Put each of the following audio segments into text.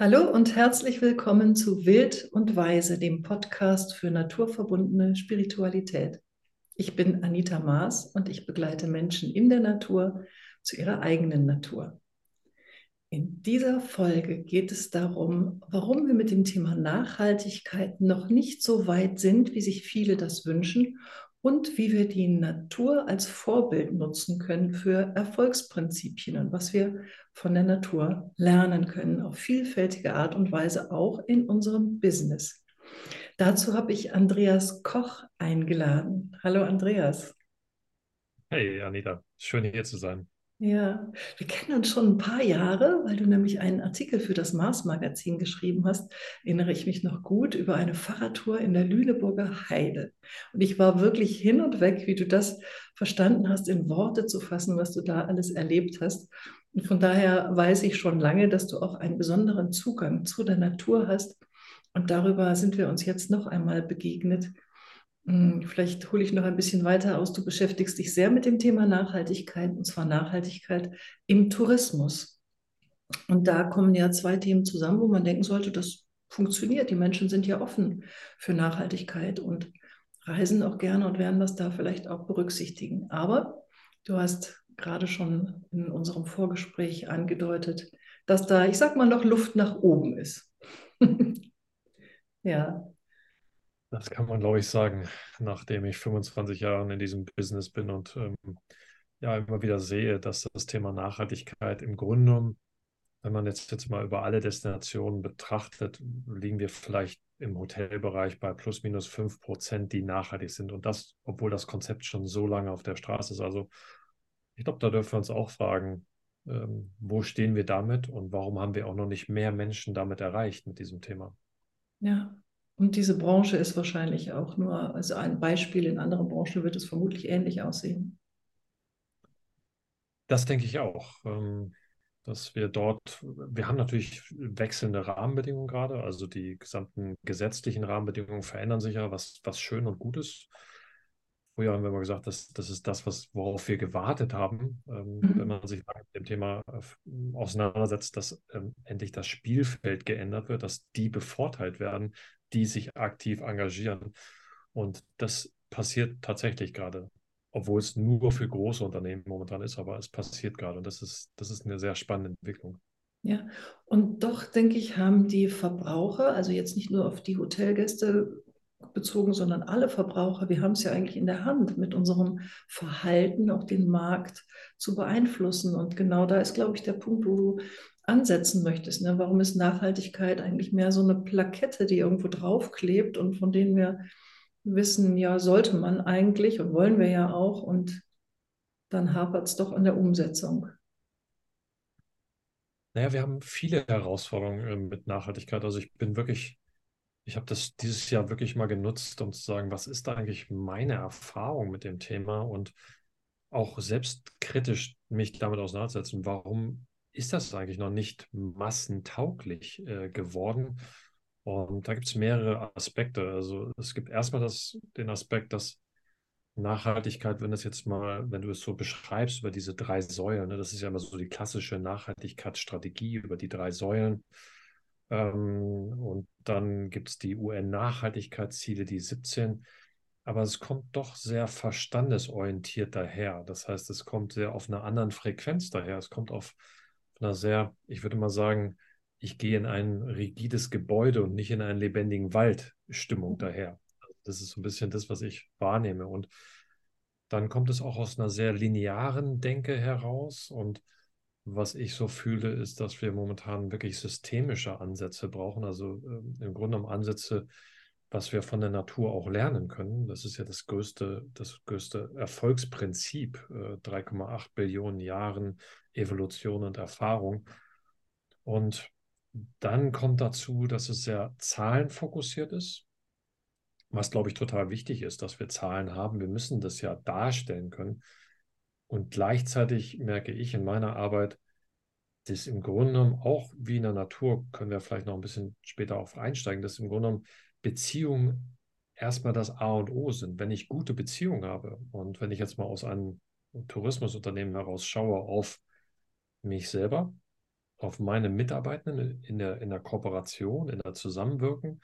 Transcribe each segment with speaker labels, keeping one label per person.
Speaker 1: Hallo und herzlich willkommen zu Wild und Weise, dem Podcast für naturverbundene Spiritualität. Ich bin Anita Maas und ich begleite Menschen in der Natur zu ihrer eigenen Natur. In dieser Folge geht es darum, warum wir mit dem Thema Nachhaltigkeit noch nicht so weit sind, wie sich viele das wünschen und wie wir die Natur als Vorbild nutzen können für Erfolgsprinzipien und was wir von der Natur lernen können, auf vielfältige Art und Weise auch in unserem Business. Dazu habe ich Andreas Koch eingeladen. Hallo Andreas.
Speaker 2: Hey Anita, schön hier zu sein.
Speaker 1: Ja, wir kennen uns schon ein paar Jahre, weil du nämlich einen Artikel für das Mars-Magazin geschrieben hast, erinnere ich mich noch gut, über eine Fahrradtour in der Lüneburger Heide. Und ich war wirklich hin und weg, wie du das verstanden hast, in Worte zu fassen, was du da alles erlebt hast. Und von daher weiß ich schon lange, dass du auch einen besonderen Zugang zu der Natur hast. Und darüber sind wir uns jetzt noch einmal begegnet vielleicht hole ich noch ein bisschen weiter aus. Du beschäftigst dich sehr mit dem Thema Nachhaltigkeit, und zwar Nachhaltigkeit im Tourismus. Und da kommen ja zwei Themen zusammen, wo man denken sollte, das funktioniert. Die Menschen sind ja offen für Nachhaltigkeit und reisen auch gerne und werden das da vielleicht auch berücksichtigen. Aber du hast gerade schon in unserem Vorgespräch angedeutet, dass da, ich sag mal, noch Luft nach oben ist.
Speaker 2: ja, das kann man, glaube ich, sagen, nachdem ich 25 Jahre in diesem Business bin und ähm, ja immer wieder sehe, dass das Thema Nachhaltigkeit im Grunde genommen, wenn man jetzt, jetzt mal über alle Destinationen betrachtet, liegen wir vielleicht im Hotelbereich bei plus minus 5 Prozent, die nachhaltig sind. Und das, obwohl das Konzept schon so lange auf der Straße ist. Also ich glaube, da dürfen wir uns auch fragen, ähm, wo stehen wir damit und warum haben wir auch noch nicht mehr Menschen damit erreicht mit diesem Thema?
Speaker 1: Ja, und diese Branche ist wahrscheinlich auch nur, also ein Beispiel, in anderen Branchen wird es vermutlich ähnlich aussehen.
Speaker 2: Das denke ich auch. Ähm, dass wir dort, wir haben natürlich wechselnde Rahmenbedingungen gerade, also die gesamten gesetzlichen Rahmenbedingungen verändern sich ja, was, was schön und gut ist. Früher haben wir immer gesagt, dass das ist das, was, worauf wir gewartet haben, ähm, mhm. wenn man sich mit dem Thema äh, auseinandersetzt, dass ähm, endlich das Spielfeld geändert wird, dass die bevorteilt werden, die sich aktiv engagieren. Und das passiert tatsächlich gerade, obwohl es nur für große Unternehmen momentan ist, aber es passiert gerade und das ist, das ist eine sehr spannende Entwicklung.
Speaker 1: Ja, und doch denke ich, haben die Verbraucher, also jetzt nicht nur auf die Hotelgäste bezogen, sondern alle Verbraucher, wir haben es ja eigentlich in der Hand, mit unserem Verhalten auch den Markt zu beeinflussen. Und genau da ist, glaube ich, der Punkt, wo du ansetzen möchtest. Ne? Warum ist Nachhaltigkeit eigentlich mehr so eine Plakette, die irgendwo draufklebt und von denen wir wissen, ja, sollte man eigentlich und wollen wir ja auch und dann hapert es doch an der Umsetzung.
Speaker 2: Naja, wir haben viele Herausforderungen äh, mit Nachhaltigkeit. Also ich bin wirklich, ich habe das dieses Jahr wirklich mal genutzt, um zu sagen, was ist da eigentlich meine Erfahrung mit dem Thema und auch selbstkritisch mich damit auseinandersetzen. Warum ist das eigentlich noch nicht massentauglich äh, geworden. Und da gibt es mehrere Aspekte. Also es gibt erstmal das, den Aspekt, dass Nachhaltigkeit, wenn das jetzt mal, wenn du es so beschreibst über diese drei Säulen, ne, das ist ja immer so die klassische Nachhaltigkeitsstrategie über die drei Säulen. Ähm, und dann gibt es die UN-Nachhaltigkeitsziele, die 17. Aber es kommt doch sehr verstandesorientiert daher. Das heißt, es kommt sehr auf einer anderen Frequenz daher. Es kommt auf einer sehr, ich würde mal sagen, ich gehe in ein rigides Gebäude und nicht in einen lebendigen Wald Stimmung daher. Das ist so ein bisschen das, was ich wahrnehme. Und dann kommt es auch aus einer sehr linearen Denke heraus. Und was ich so fühle, ist, dass wir momentan wirklich systemische Ansätze brauchen. Also äh, im Grunde genommen Ansätze, was wir von der Natur auch lernen können. Das ist ja das größte, das größte Erfolgsprinzip, äh, 3,8 Billionen Jahren Evolution und Erfahrung. Und dann kommt dazu, dass es sehr zahlenfokussiert ist, was, glaube ich, total wichtig ist, dass wir Zahlen haben. Wir müssen das ja darstellen können. Und gleichzeitig merke ich in meiner Arbeit, dass im Grunde genommen auch wie in der Natur, können wir vielleicht noch ein bisschen später auf einsteigen, dass im Grunde genommen Beziehungen erstmal das A und O sind. Wenn ich gute Beziehungen habe und wenn ich jetzt mal aus einem Tourismusunternehmen heraus schaue auf mich selber, auf meine Mitarbeitenden in der, in der Kooperation, in der Zusammenwirken,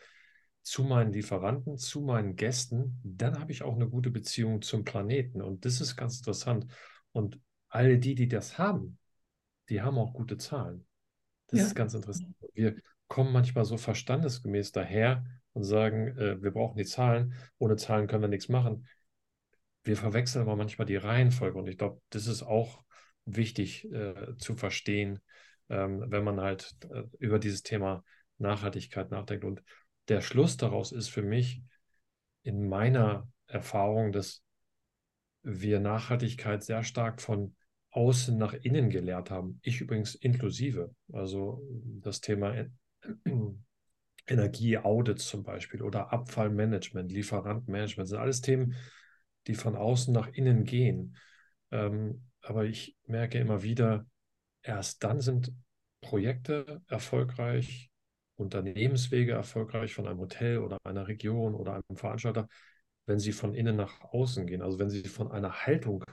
Speaker 2: zu meinen Lieferanten, zu meinen Gästen, dann habe ich auch eine gute Beziehung zum Planeten. Und das ist ganz interessant. Und alle die, die das haben, die haben auch gute Zahlen. Das ja. ist ganz interessant. Wir kommen manchmal so verstandesgemäß daher und sagen, äh, wir brauchen die Zahlen. Ohne Zahlen können wir nichts machen. Wir verwechseln aber manchmal die Reihenfolge. Und ich glaube, das ist auch wichtig äh, zu verstehen, ähm, wenn man halt äh, über dieses Thema Nachhaltigkeit nachdenkt. Und der Schluss daraus ist für mich in meiner Erfahrung, dass wir Nachhaltigkeit sehr stark von außen nach innen gelehrt haben. Ich übrigens inklusive. Also das Thema Energieaudits zum Beispiel oder Abfallmanagement, Lieferantenmanagement sind alles Themen, die von außen nach innen gehen. Ähm, aber ich merke immer wieder, erst dann sind Projekte erfolgreich, Unternehmenswege erfolgreich von einem Hotel oder einer Region oder einem Veranstalter, wenn sie von innen nach außen gehen. Also wenn sie von einer Haltung,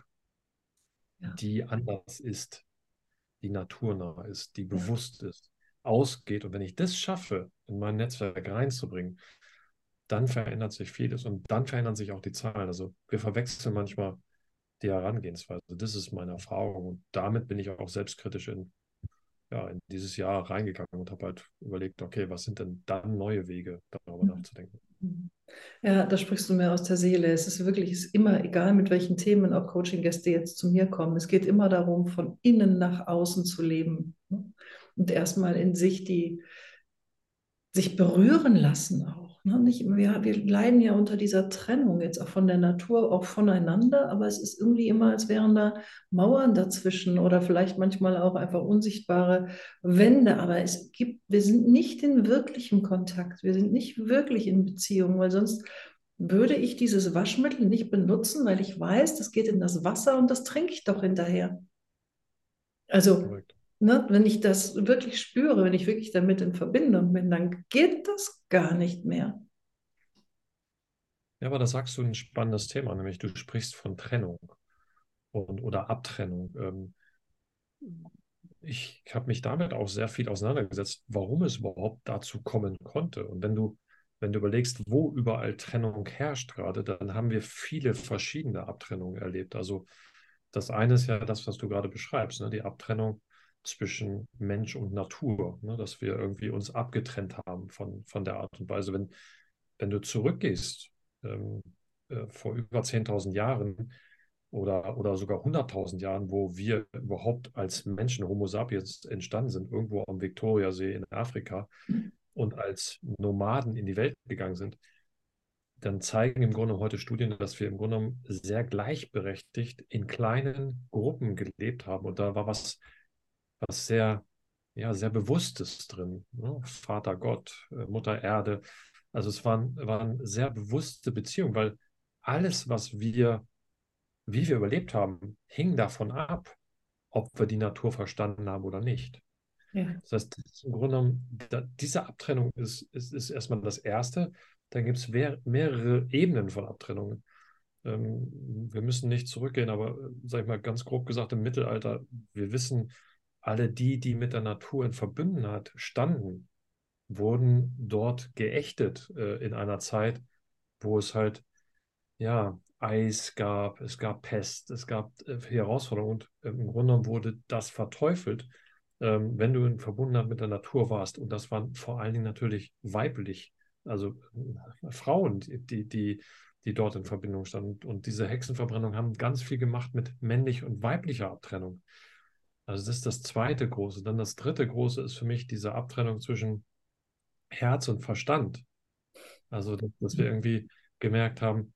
Speaker 2: ja. die anders ist, die naturnah ist, die bewusst ist, ausgeht. Und wenn ich das schaffe, in mein Netzwerk reinzubringen, dann verändert sich vieles und dann verändern sich auch die Zahlen. Also wir verwechseln manchmal die Herangehensweise. Das ist meine Erfahrung und damit bin ich auch selbstkritisch in ja, in dieses Jahr reingegangen und habe halt überlegt, okay, was sind denn dann neue Wege, darüber mhm. nachzudenken.
Speaker 1: Ja, da sprichst du mir aus der Seele. Es ist wirklich, es ist immer egal, mit welchen Themen auch Coaching-Gäste jetzt zu mir kommen. Es geht immer darum, von innen nach außen zu leben ne? und erstmal in sich die, sich berühren lassen auch. Ne? Nicht, wir, wir leiden ja unter dieser Trennung jetzt auch von der Natur, auch voneinander, aber es ist irgendwie immer, als wären da Mauern dazwischen oder vielleicht manchmal auch einfach unsichtbare Wände. Aber es gibt, wir sind nicht in wirklichem Kontakt, wir sind nicht wirklich in Beziehung, weil sonst würde ich dieses Waschmittel nicht benutzen, weil ich weiß, das geht in das Wasser und das trinke ich doch hinterher. Also ne, wenn ich das wirklich spüre, wenn ich wirklich damit in Verbindung bin, dann geht das gar nicht mehr.
Speaker 2: Ja, aber da sagst du ein spannendes Thema, nämlich du sprichst von Trennung und, oder Abtrennung. Ähm, ich habe mich damit auch sehr viel auseinandergesetzt, warum es überhaupt dazu kommen konnte. Und wenn du, wenn du überlegst, wo überall Trennung herrscht gerade, dann haben wir viele verschiedene Abtrennungen erlebt. Also das eine ist ja das, was du gerade beschreibst, ne? die Abtrennung zwischen Mensch und Natur, ne? dass wir irgendwie uns abgetrennt haben von, von der Art und Weise. Wenn, wenn du zurückgehst ähm, äh, vor über 10.000 Jahren oder, oder sogar 100.000 Jahren, wo wir überhaupt als Menschen, Homo sapiens, entstanden sind, irgendwo am Viktoriasee in Afrika und als Nomaden in die Welt gegangen sind, dann zeigen im Grunde heute Studien, dass wir im Grunde sehr gleichberechtigt in kleinen Gruppen gelebt haben. Und da war was was sehr, ja, sehr Bewusstes drin. Ne? Vater Gott, äh, Mutter Erde. Also es waren, waren sehr bewusste Beziehungen, weil alles, was wir, wie wir überlebt haben, hing davon ab, ob wir die Natur verstanden haben oder nicht. Ja. Das heißt, im Grunde genommen, da, diese Abtrennung ist, ist, ist erstmal das Erste. Dann gibt es mehrere Ebenen von Abtrennungen. Ähm, wir müssen nicht zurückgehen, aber, äh, sag ich mal, ganz grob gesagt, im Mittelalter, wir wissen, alle die, die mit der Natur in Verbundenheit standen, wurden dort geächtet äh, in einer Zeit, wo es halt ja Eis gab, es gab Pest, es gab äh, Herausforderungen und äh, im Grunde genommen wurde das verteufelt, ähm, wenn du in Verbundenheit mit der Natur warst. Und das waren vor allen Dingen natürlich weiblich, also äh, Frauen, die, die, die dort in Verbindung standen. Und diese Hexenverbrennung haben ganz viel gemacht mit männlich und weiblicher Abtrennung. Also das ist das zweite große. Dann das dritte große ist für mich diese Abtrennung zwischen Herz und Verstand. Also, dass wir irgendwie gemerkt haben,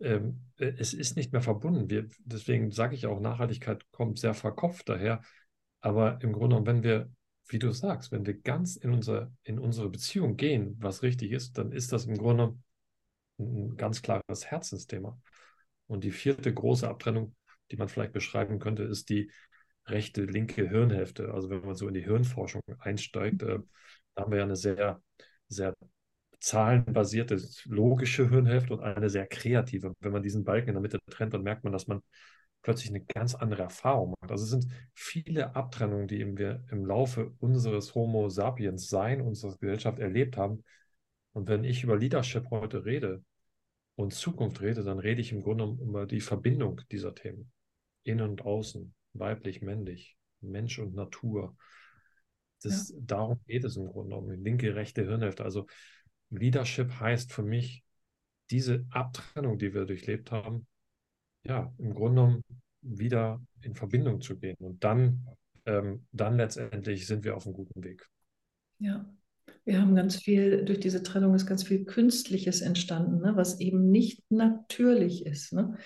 Speaker 2: ähm, äh, es ist nicht mehr verbunden. Wir, deswegen sage ich auch, Nachhaltigkeit kommt sehr verkopft daher. Aber im Grunde, wenn wir, wie du sagst, wenn wir ganz in, unser, in unsere Beziehung gehen, was richtig ist, dann ist das im Grunde ein ganz klares Herzensthema. Und die vierte große Abtrennung, die man vielleicht beschreiben könnte, ist die rechte, linke Hirnhälfte. Also wenn man so in die Hirnforschung einsteigt, äh, haben wir ja eine sehr, sehr zahlenbasierte, logische Hirnhälfte und eine sehr kreative. Wenn man diesen Balken in der Mitte trennt, dann merkt man, dass man plötzlich eine ganz andere Erfahrung macht. Also es sind viele Abtrennungen, die wir im Laufe unseres Homo sapiens Sein, unserer Gesellschaft erlebt haben. Und wenn ich über Leadership heute rede und Zukunft rede, dann rede ich im Grunde über die Verbindung dieser Themen. Innen und Außen, weiblich, männlich, Mensch und Natur. Das, ja. Darum geht es im Grunde um die linke, rechte Hirnhälfte. Also Leadership heißt für mich, diese Abtrennung, die wir durchlebt haben, ja, im Grunde genommen wieder in Verbindung zu gehen. Und dann, ähm, dann letztendlich sind wir auf einem guten Weg.
Speaker 1: Ja, wir haben ganz viel, durch diese Trennung ist ganz viel Künstliches entstanden, ne, was eben nicht natürlich ist. Ne?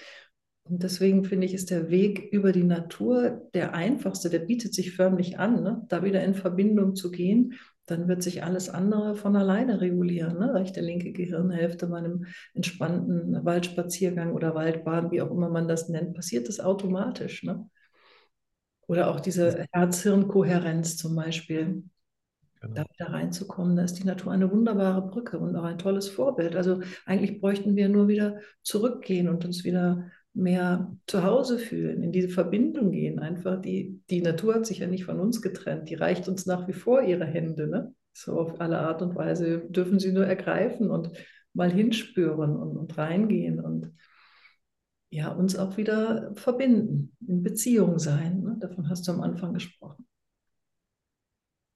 Speaker 1: Und deswegen finde ich, ist der Weg über die Natur der einfachste, der bietet sich förmlich an, ne? da wieder in Verbindung zu gehen dann wird sich alles andere von alleine regulieren. Ne? Rechte, linke Gehirnhälfte bei einem entspannten Waldspaziergang oder Waldbahn, wie auch immer man das nennt, passiert das automatisch. Ne? Oder auch diese Herz-Hirn-Kohärenz zum Beispiel. Genau. Da wieder reinzukommen, da ist die Natur eine wunderbare Brücke und auch ein tolles Vorbild. Also eigentlich bräuchten wir nur wieder zurückgehen und uns wieder mehr zu Hause fühlen, in diese Verbindung gehen. Einfach die, die Natur hat sich ja nicht von uns getrennt, die reicht uns nach wie vor ihre Hände. Ne? So auf alle Art und Weise dürfen sie nur ergreifen und mal hinspüren und, und reingehen und ja, uns auch wieder verbinden, in Beziehung sein. Ne? Davon hast du am Anfang gesprochen.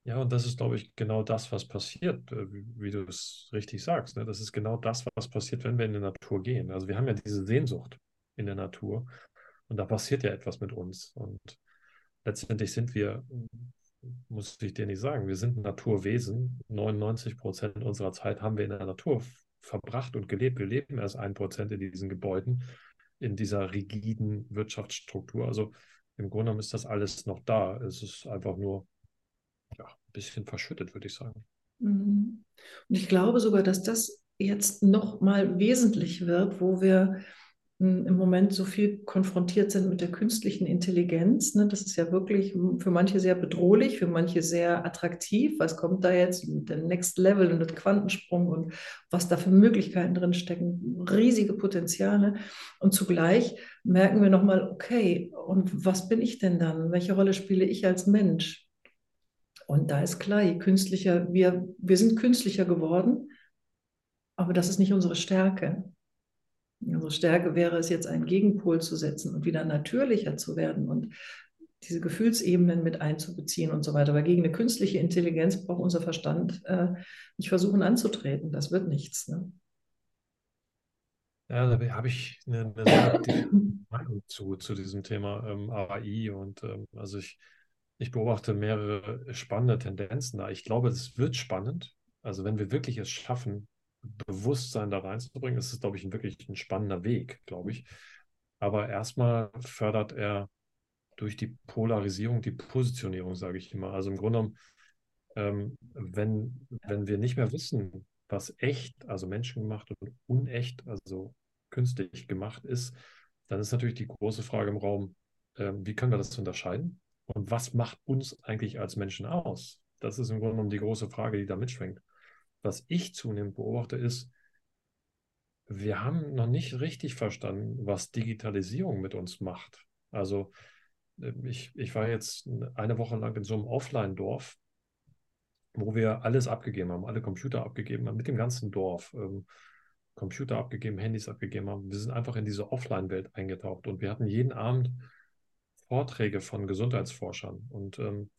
Speaker 2: Ja, und das ist, glaube ich, genau das, was passiert, äh, wie, du es richtig sagst. Ne? Das ist genau das, was passiert, wenn wir in die Natur gehen. Also wir haben ja diese Sehnsucht in der Natur. Und da passiert ja etwas mit uns. Und letztendlich sind wir, muss ich dir nicht sagen, wir sind Naturwesen. 99 Prozent unserer Zeit haben wir in der Natur verbracht und gelebt. Wir leben erst ein Prozent in diesen Gebäuden, in dieser rigiden Wirtschaftsstruktur. Also im Grunde genommen ist das alles noch da. Es ist einfach nur ja, ein bisschen verschüttet, würde ich sagen.
Speaker 1: Mhm. Und ich glaube sogar, dass das jetzt noch mal wesentlich wird, wo wir im Moment so viel konfrontiert sind mit der künstlichen Intelligenz. Ne? Das ist ja wirklich für manche sehr bedrohlich, für manche sehr attraktiv. Was kommt da jetzt? Der Next Level und der Quantensprung und was da für Möglichkeiten drin stecken, riesige Potenziale. Und zugleich merken wir nochmal, okay, und was bin ich denn dann? Welche Rolle spiele ich als Mensch? Und da ist klar, künstlicher wir, wir sind künstlicher geworden, aber das ist nicht unsere Stärke. Unsere Stärke wäre es jetzt, einen Gegenpol zu setzen und wieder natürlicher zu werden und diese Gefühlsebenen mit einzubeziehen und so weiter. Aber gegen eine künstliche Intelligenz braucht unser Verstand äh, nicht versuchen anzutreten. Das wird nichts. Ne?
Speaker 2: Ja, da habe ich eine, eine Meinung zu, zu diesem Thema ähm, AI. Und ähm, also ich, ich beobachte mehrere spannende Tendenzen da. Ich glaube, es wird spannend. Also wenn wir wirklich es schaffen, Bewusstsein da reinzubringen, ist es, glaube ich, ein, wirklich ein spannender Weg, glaube ich. Aber erstmal fördert er durch die Polarisierung die Positionierung, sage ich immer. Also im Grunde genommen, ähm, wenn, wenn wir nicht mehr wissen, was echt, also menschengemacht und unecht, also künstlich gemacht ist, dann ist natürlich die große Frage im Raum, äh, wie können wir das unterscheiden? Und was macht uns eigentlich als Menschen aus? Das ist im Grunde genommen die große Frage, die da mitschwingt was ich zunehmend beobachte, ist, wir haben noch nicht richtig verstanden, was Digitalisierung mit uns macht. Also äh, ich, ich war jetzt eine Woche lang in so einem Offline-Dorf, wo wir alles abgegeben haben, alle Computer abgegeben haben, mit dem ganzen Dorf. Ähm, Computer abgegeben, Handys abgegeben haben. Wir sind einfach in diese Offline-Welt eingetaucht und wir hatten jeden Abend Vorträge von Gesundheitsforschern und ähm,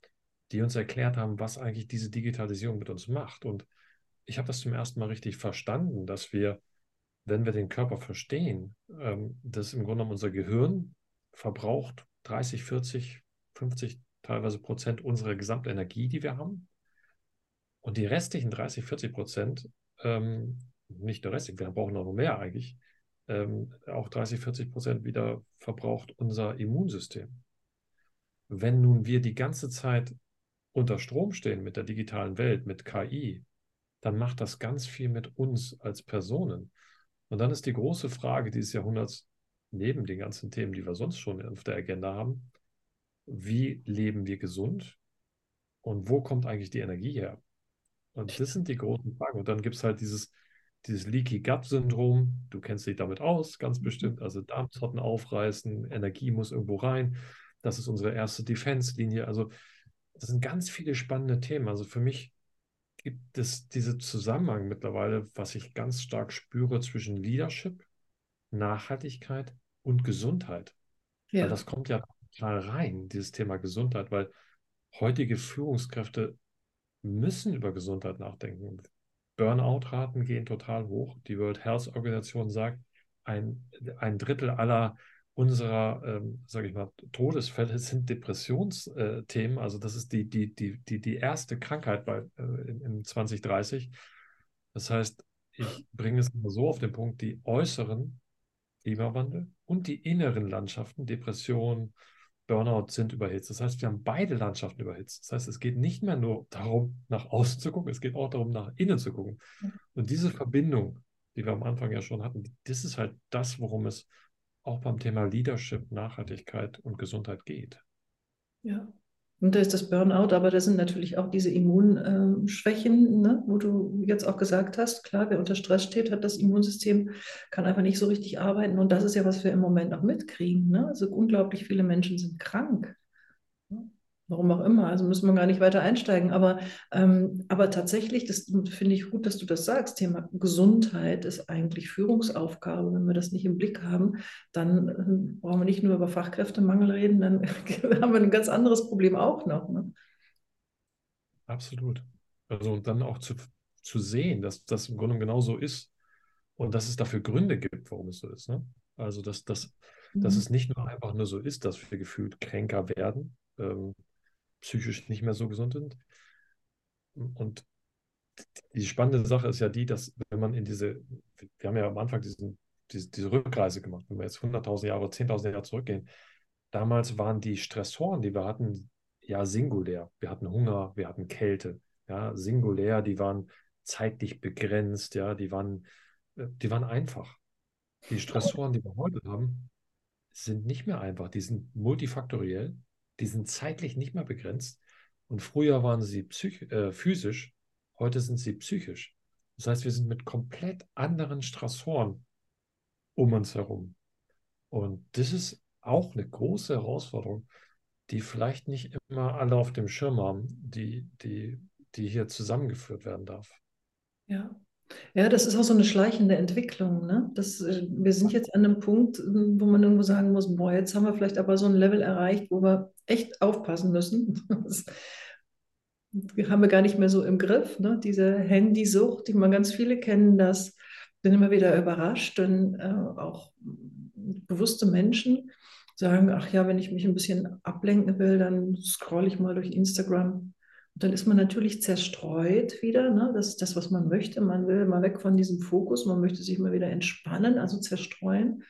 Speaker 2: die uns erklärt haben, was eigentlich diese Digitalisierung mit uns macht. Und ich habe das zum ersten Mal richtig verstanden, dass wir, wenn wir den Körper verstehen, ähm, dass im Grunde genommen unser Gehirn verbraucht 30, 40, 50 teilweise Prozent unserer Gesamtenergie, die wir haben. Und die restlichen 30, 40 Prozent, ähm, nicht der restliche, wir brauchen noch mehr eigentlich, ähm, auch 30, 40 Prozent wieder verbraucht unser Immunsystem. Wenn nun wir die ganze Zeit unter Strom stehen mit der digitalen Welt, mit KI, dann macht das ganz viel mit uns als Personen. Und dann ist die große Frage dieses Jahrhunderts, neben den ganzen Themen, die wir sonst schon auf der Agenda haben, wie leben wir gesund und wo kommt eigentlich die Energie her? Und das sind die großen Fragen. Und dann gibt es halt dieses, dieses Leaky Gut Syndrom, du kennst dich damit aus, ganz bestimmt, also Darmzotten aufreißen, Energie muss irgendwo rein. Das ist unsere erste Defense-Linie. Also das sind ganz viele spannende Themen. Also für mich gibt es diesen Zusammenhang mittlerweile, was ich ganz stark spüre zwischen Leadership, Nachhaltigkeit und Gesundheit. Ja. Weil das kommt ja total rein, dieses Thema Gesundheit, weil heutige Führungskräfte müssen über Gesundheit nachdenken. Burnout-Raten gehen total hoch. Die World Health Organization sagt, ein, ein Drittel aller unserer, ähm, sage ich mal, Todesfälle sind Depressionsthemen. also das ist die, die, die, die, die erste Krankheit bei, äh, in, in 2030. Das heißt, ich bringe es mal so auf den Punkt, die äußeren Klimawandel und die inneren Landschaften, Depression, Burnout sind überhitzt. Das heißt, wir haben beide Landschaften überhitzt. Das heißt, es geht nicht mehr nur darum, nach außen zu gucken, es geht auch darum, nach innen zu gucken. Und diese Verbindung, die wir am Anfang ja schon hatten, das ist halt das, worum es auch beim Thema Leadership, Nachhaltigkeit und Gesundheit geht.
Speaker 1: Ja. Und da ist das Burnout, aber da sind natürlich auch diese Immunschwächen, ne, wo du jetzt auch gesagt hast, klar, wer unter Stress steht, hat das Immunsystem, kann einfach nicht so richtig arbeiten. Und das ist ja, was wir im Moment auch mitkriegen. Ne? Also unglaublich viele Menschen sind krank. Warum auch immer, also müssen wir gar nicht weiter einsteigen. Aber, ähm, aber tatsächlich, das finde ich gut, dass du das sagst, Thema Gesundheit ist eigentlich Führungsaufgabe. Wenn wir das nicht im Blick haben, dann äh, brauchen wir nicht nur über Fachkräftemangel reden, dann haben wir ein ganz anderes Problem auch noch. Ne?
Speaker 2: Absolut. Also und dann auch zu, zu sehen, dass das im Grunde genau so ist und dass es dafür Gründe gibt, warum es so ist. Ne? Also dass, dass, mhm. dass es nicht nur einfach nur so ist, dass wir gefühlt kränker werden, ähm, psychisch nicht mehr so gesund sind. Und die spannende Sache ist ja die, dass wenn man in diese, wir haben ja am Anfang diesen, diese, diese Rückreise gemacht, wenn wir jetzt 100.000 Jahre, 10.000 Jahre zurückgehen, damals waren die Stressoren, die wir hatten, ja singulär. Wir hatten Hunger, wir hatten Kälte, ja, singulär, die waren zeitlich begrenzt, ja, die waren, die waren einfach. Die Stressoren, die wir heute haben, sind nicht mehr einfach, die sind multifaktoriell die sind zeitlich nicht mehr begrenzt. Und früher waren sie äh, physisch, heute sind sie psychisch. Das heißt, wir sind mit komplett anderen Stressoren um uns herum. Und das ist auch eine große Herausforderung, die vielleicht nicht immer alle auf dem Schirm haben, die, die, die hier zusammengeführt werden darf.
Speaker 1: Ja, ja, das ist auch so eine schleichende Entwicklung. Ne? Das, äh, wir sind jetzt an einem Punkt, wo man irgendwo sagen muss, boah, jetzt haben wir vielleicht aber so ein Level erreicht, wo wir echt aufpassen müssen. Das haben wir gar nicht mehr so im Griff. Ne? Diese Handysucht, die man ganz viele kennen, das bin immer wieder überrascht. Und äh, auch bewusste Menschen sagen, ach ja, wenn ich mich ein bisschen ablenken will, dann scrolle ich mal durch Instagram dann ist man natürlich zerstreut wieder. Ne? Das ist das, was man möchte. Man will mal weg von diesem Fokus. Man möchte sich mal wieder entspannen, also zerstreuen.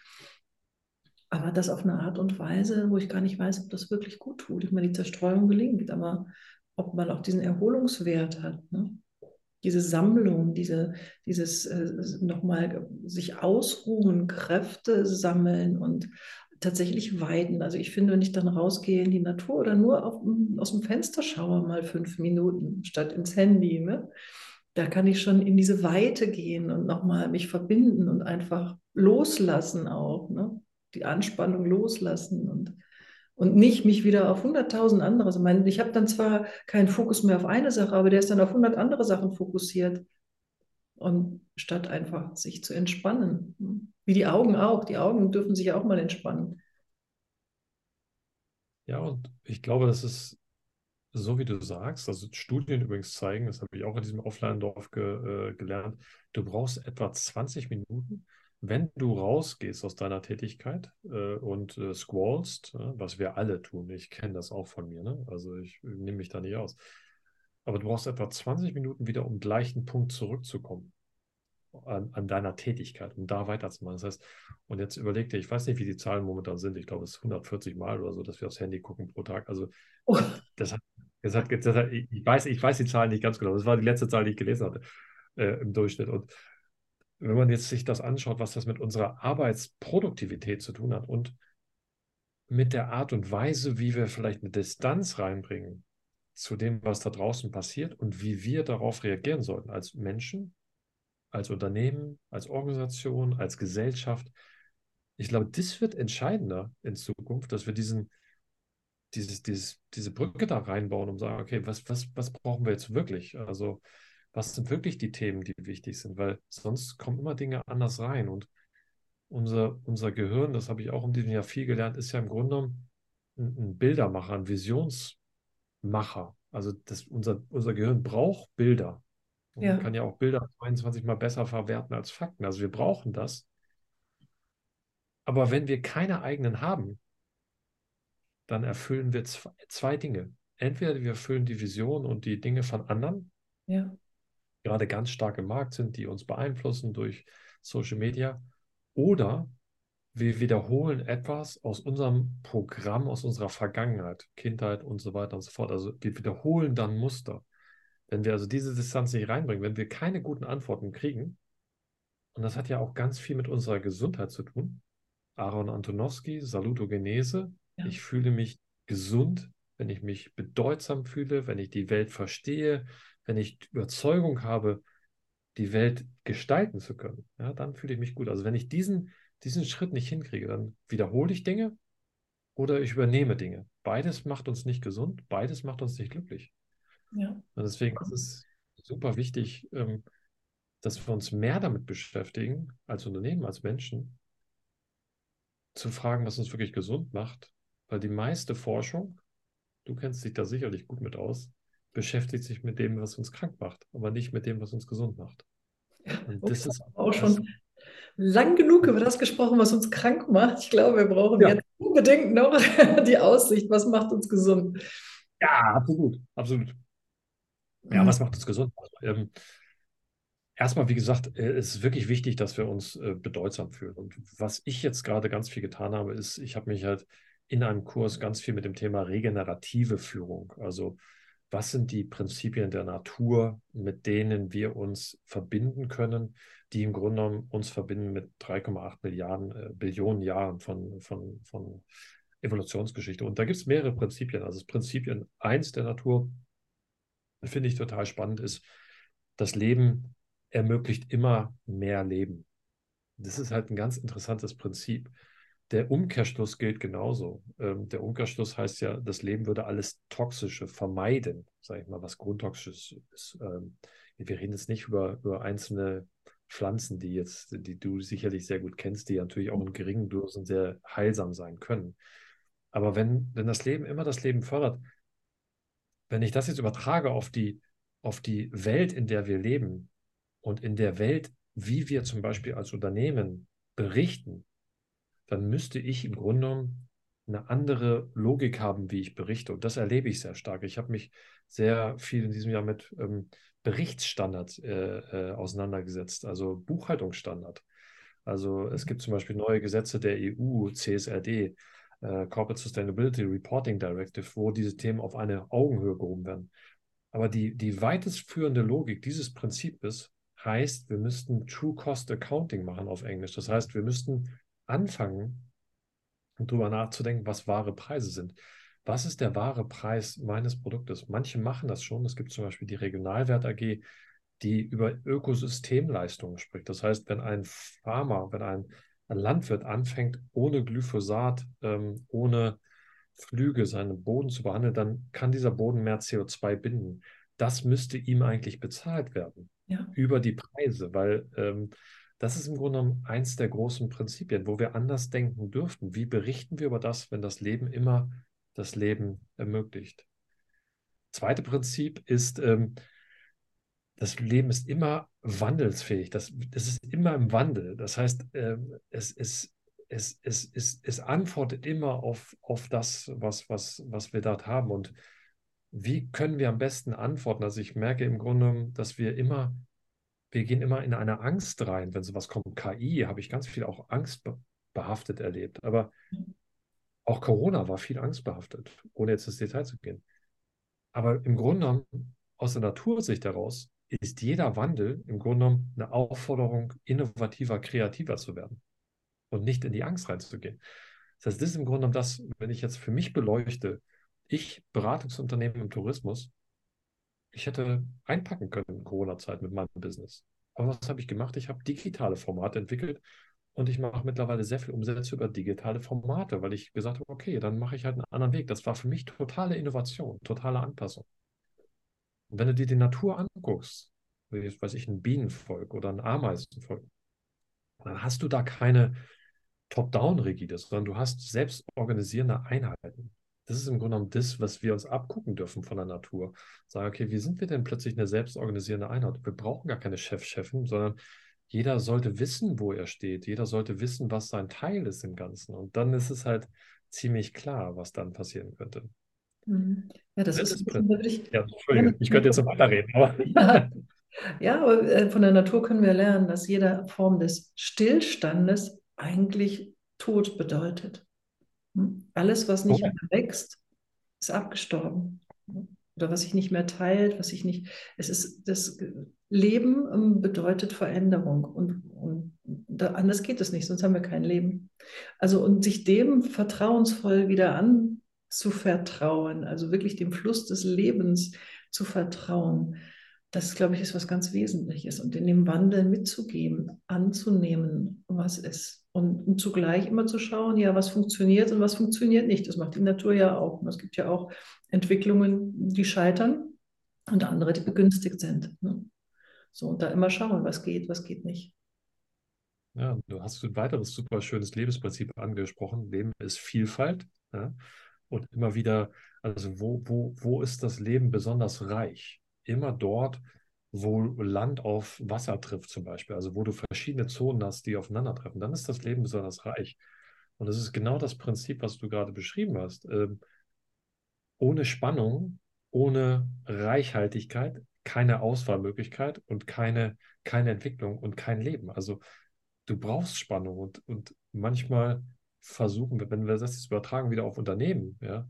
Speaker 1: Aber das auf eine Art und Weise, wo ich gar nicht weiß, ob das wirklich gut tut. Ich meine, die Zerstreuung gelingt, aber ob man auch diesen Erholungswert hat. Ne? Diese Sammlung, diese, dieses äh, nochmal sich ausruhen, Kräfte sammeln und tatsächlich weiden. Also ich finde, wenn ich dann rausgehe in die Natur oder nur auf, aus dem Fenster schaue, mal fünf Minuten statt ins Handy, ne? da kann ich schon in diese Weite gehen und nochmal mich verbinden und einfach loslassen auch, ne? Die Anspannung loslassen und, und nicht mich wieder auf hunderttausend andere. Also mein, ich habe dann zwar keinen Fokus mehr auf eine Sache, aber der ist dann auf hundert andere Sachen fokussiert. Und statt einfach sich zu entspannen. Wie die Augen auch. Die Augen dürfen sich auch mal entspannen.
Speaker 2: Ja, und ich glaube, das ist so, wie du sagst. Also Studien übrigens zeigen, das habe ich auch in diesem Offline-Dorf ge, äh, gelernt, du brauchst etwa 20 Minuten, wenn du rausgehst aus deiner Tätigkeit äh, und äh, scrollst, was wir alle tun. Ich kenne das auch von mir. Ne? Also ich nehme mich da nicht aus. Aber du brauchst etwa 20 Minuten wieder, um gleichen Punkt zurückzukommen an, an, deiner Tätigkeit, um da weiterzumachen. Das heißt, und jetzt überleg dir, ich weiß nicht, wie die Zahlen momentan sind. Ich glaube, es ist 140 Mal oder so, dass wir aufs Handy gucken pro Tag. Also oh. das, hat, das, hat, das hat, ich, weiß, ich weiß die Zahlen nicht ganz genau. Das war die letzte Zahl, die ich gelesen hatte äh, im Durchschnitt. Und wenn man jetzt sich das anschaut, was das mit unserer Arbeitsproduktivität zu tun hat und mit der Art und Weise, wie wir vielleicht eine Distanz reinbringen zu dem, was da draußen passiert und wie wir darauf reagieren sollten als Menschen, als Unternehmen, als Organisation, als Gesellschaft. Ich glaube, das wird entscheidender in Zukunft, dass wir diesen, dieses, dieses, diese Brücke da reinbauen und sagen, okay, was, was, was brauchen wir jetzt wirklich? Also, was sind wirklich die Themen, die wichtig sind? Weil sonst kommen immer Dinge anders rein. Und unser, unser Gehirn, das habe ich auch in diesem Jahr viel gelernt, ist ja im Grunde genommen ein, ein Bildermacher, ein Visionsmacher. Also das, unser, unser Gehirn braucht Bilder. Und ja. Man kann ja auch Bilder 22 Mal besser verwerten als Fakten. Also wir brauchen das. Aber wenn wir keine eigenen haben, dann erfüllen wir zwei, zwei Dinge. Entweder wir erfüllen die Vision und die Dinge von anderen,
Speaker 1: ja.
Speaker 2: Gerade ganz stark im Markt sind, die uns beeinflussen durch Social Media, oder wir wiederholen etwas aus unserem Programm, aus unserer Vergangenheit, Kindheit und so weiter und so fort. Also wir wiederholen dann Muster. Wenn wir also diese Distanz nicht reinbringen, wenn wir keine guten Antworten kriegen, und das hat ja auch ganz viel mit unserer Gesundheit zu tun. Aaron Antonowski, Salutogenese. Ja. Ich fühle mich gesund, wenn ich mich bedeutsam fühle, wenn ich die Welt verstehe, wenn ich Überzeugung habe, die Welt gestalten zu können. Ja, dann fühle ich mich gut. Also wenn ich diesen, diesen Schritt nicht hinkriege, dann wiederhole ich Dinge oder ich übernehme Dinge. Beides macht uns nicht gesund, beides macht uns nicht glücklich.
Speaker 1: Ja.
Speaker 2: Und deswegen ist es super wichtig, ähm, dass wir uns mehr damit beschäftigen, als Unternehmen, als Menschen, zu fragen, was uns wirklich gesund macht. Weil die meiste Forschung, du kennst dich da sicherlich gut mit aus, beschäftigt sich mit dem, was uns krank macht, aber nicht mit dem, was uns gesund macht.
Speaker 1: Und das ist auch schon lang genug über das gesprochen, was uns krank macht. Ich glaube, wir brauchen ja. jetzt unbedingt noch die Aussicht, was macht uns gesund.
Speaker 2: Ja, absolut, absolut. Ja, mhm. was macht uns gesund? Also, ähm, erstmal, wie gesagt, äh, es ist wirklich wichtig, dass wir uns äh, bedeutsam fühlen. Und was ich jetzt gerade ganz viel getan habe, ist, ich habe mich halt in einem Kurs ganz viel mit dem Thema regenerative Führung, also was sind die Prinzipien der Natur, mit denen wir uns verbinden können, die im Grunde genommen uns verbinden mit 3,8 Milliarden, äh, Billionen Jahren von, von, von Evolutionsgeschichte. Und da gibt es mehrere Prinzipien. Also das Prinzipien 1 der Natur finde ich total spannend, ist, das Leben ermöglicht immer mehr Leben. Das ist halt ein ganz interessantes Prinzip. Der Umkehrschluss gilt genauso. Ähm, der Umkehrschluss heißt ja, das Leben würde alles Toxische vermeiden, sage ich mal, was Grundtoxisches ist. Ähm, wir reden jetzt nicht über, über einzelne Pflanzen, die jetzt, die du sicherlich sehr gut kennst, die natürlich auch in geringen Dosen sehr heilsam sein können. Aber wenn, wenn das Leben immer das Leben fördert, wenn ich das jetzt übertrage auf die, auf die Welt, in der wir leben und in der Welt, wie wir zum Beispiel als Unternehmen berichten, dann müsste ich im Grunde genommen eine andere Logik haben, wie ich berichte. Und das erlebe ich sehr stark. Ich habe mich sehr viel in diesem Jahr mit ähm, Berichtsstandards äh, äh, auseinandergesetzt, also Buchhaltungsstandard. Also es gibt zum Beispiel neue Gesetze der EU, CSRD, äh, Corporate Sustainability Reporting Directive, wo diese Themen auf eine Augenhöhe gehoben werden. Aber die, die weitest führende Logik dieses Prinzips heißt, wir müssten True Cost Accounting machen auf Englisch. Das heißt, wir müssten anfangen, darüber nachzudenken, was wahre Preise sind. Was ist der wahre Preis meines Produktes? Manche machen das schon. Es gibt zum Beispiel die Regionalwert AG, die über Ökosystemleistungen spricht. Das heißt, wenn ein Farmer, wenn ein ein Landwirt anfängt, ohne Glyphosat, ähm, ohne Flüge seinen Boden zu behandeln, dann kann dieser Boden mehr CO2 binden. Das müsste ihm eigentlich bezahlt werden
Speaker 1: ja.
Speaker 2: über die Preise, weil ähm, das ist im Grunde genommen eins der großen Prinzipien, wo wir anders denken dürften. Wie berichten wir über das, wenn das Leben immer das Leben ermöglicht? Zweite Prinzip ist, ähm, das Leben ist immer wandelsfähig. Das, das ist immer im Wandel. Das heißt, äh, es, es, es, es, es, es antwortet immer auf, auf das, was, was, was wir dort haben. Und wie können wir am besten antworten? Also ich merke im Grunde, dass wir immer, wir gehen immer in eine Angst rein, wenn sowas kommt. KI habe ich ganz viel auch angstbehaftet erlebt. Aber auch Corona war viel angstbehaftet, ohne jetzt ins Detail zu gehen. Aber im Grunde genommen, aus der Natursicht heraus, ist jeder Wandel im Grunde genommen eine Aufforderung, innovativer, kreativer zu werden und nicht in die Angst reinzugehen. Das heißt, das ist im Grunde genommen das, wenn ich jetzt für mich beleuchte, ich, Beratungsunternehmen im Tourismus, ich hätte einpacken können in Corona-Zeit mit meinem Business. Aber was habe ich gemacht? Ich habe digitale Formate entwickelt und ich mache mittlerweile sehr viel Umsätze über digitale Formate, weil ich gesagt habe, okay, dann mache ich halt einen anderen Weg. Das war für mich totale Innovation, totale Anpassung. Und wenn du dir die Natur anguckst, wie jetzt weiß ich, ein Bienenvolk oder ein Ameisenvolk, dann hast du da keine Top-Down-Rigide, sondern du hast selbst organisierende Einheiten. Das ist im Grunde genommen das, was wir uns abgucken dürfen von der Natur. Sagen, okay, wie sind wir denn plötzlich eine selbstorganisierende Einheit? Wir brauchen gar keine Chef-Chefin, sondern jeder sollte wissen, wo er steht. Jeder sollte wissen, was sein Teil ist im Ganzen. Und dann ist es halt ziemlich klar, was dann passieren könnte.
Speaker 1: Mhm. Ja, das, das ist, ist wirklich.
Speaker 2: Ja, Entschuldigung, ich könnte jetzt noch weiterreden, aber.
Speaker 1: Ja. ja, aber äh, von der Natur können wir lernen, dass jede Form des Stillstandes eigentlich Tod bedeutet. Alles, was nicht mehr wächst, ist abgestorben. Oder was sich nicht mehr teilt, was sich nicht. Es ist das Leben ähm, bedeutet Veränderung und, und da, anders geht es nicht, sonst haben wir kein Leben. Also und sich dem vertrauensvoll wieder anzuvertrauen, also wirklich dem Fluss des Lebens zu vertrauen, das, glaube ich, ist was ganz Wesentliches und in dem Wandel mitzugeben, anzunehmen, was ist. Und, zugleich immer zu schauen, ja, was funktioniert und was funktioniert nicht. Das macht die Natur ja auch. Und es gibt ja auch Entwicklungen, die scheitern und andere, die begünstigt sind. Ne? So, und da immer schauen, was geht, was geht nicht.
Speaker 2: Ja, du hast ein weiteres super schönes Lebensprinzip angesprochen. Leben ist Vielfalt. Ja? Und immer wieder, also wo, wo, wo ist das Leben besonders reich? immer dort, wo Land auf Wasser trifft zum Beispiel, also wo du verschiedene Zonen hast, die aufeinandertreffen, dann ist das Leben besonders reich. Und das ist genau das Prinzip, was du gerade beschrieben hast. Ähm, ohne Spannung, ohne Reichhaltigkeit, keine Auswahlmöglichkeit und keine, keine Entwicklung und kein Leben. Also du brauchst Spannung und, und manchmal versuchen wir, wenn wir das jetzt übertragen wieder auf Unternehmen, ja,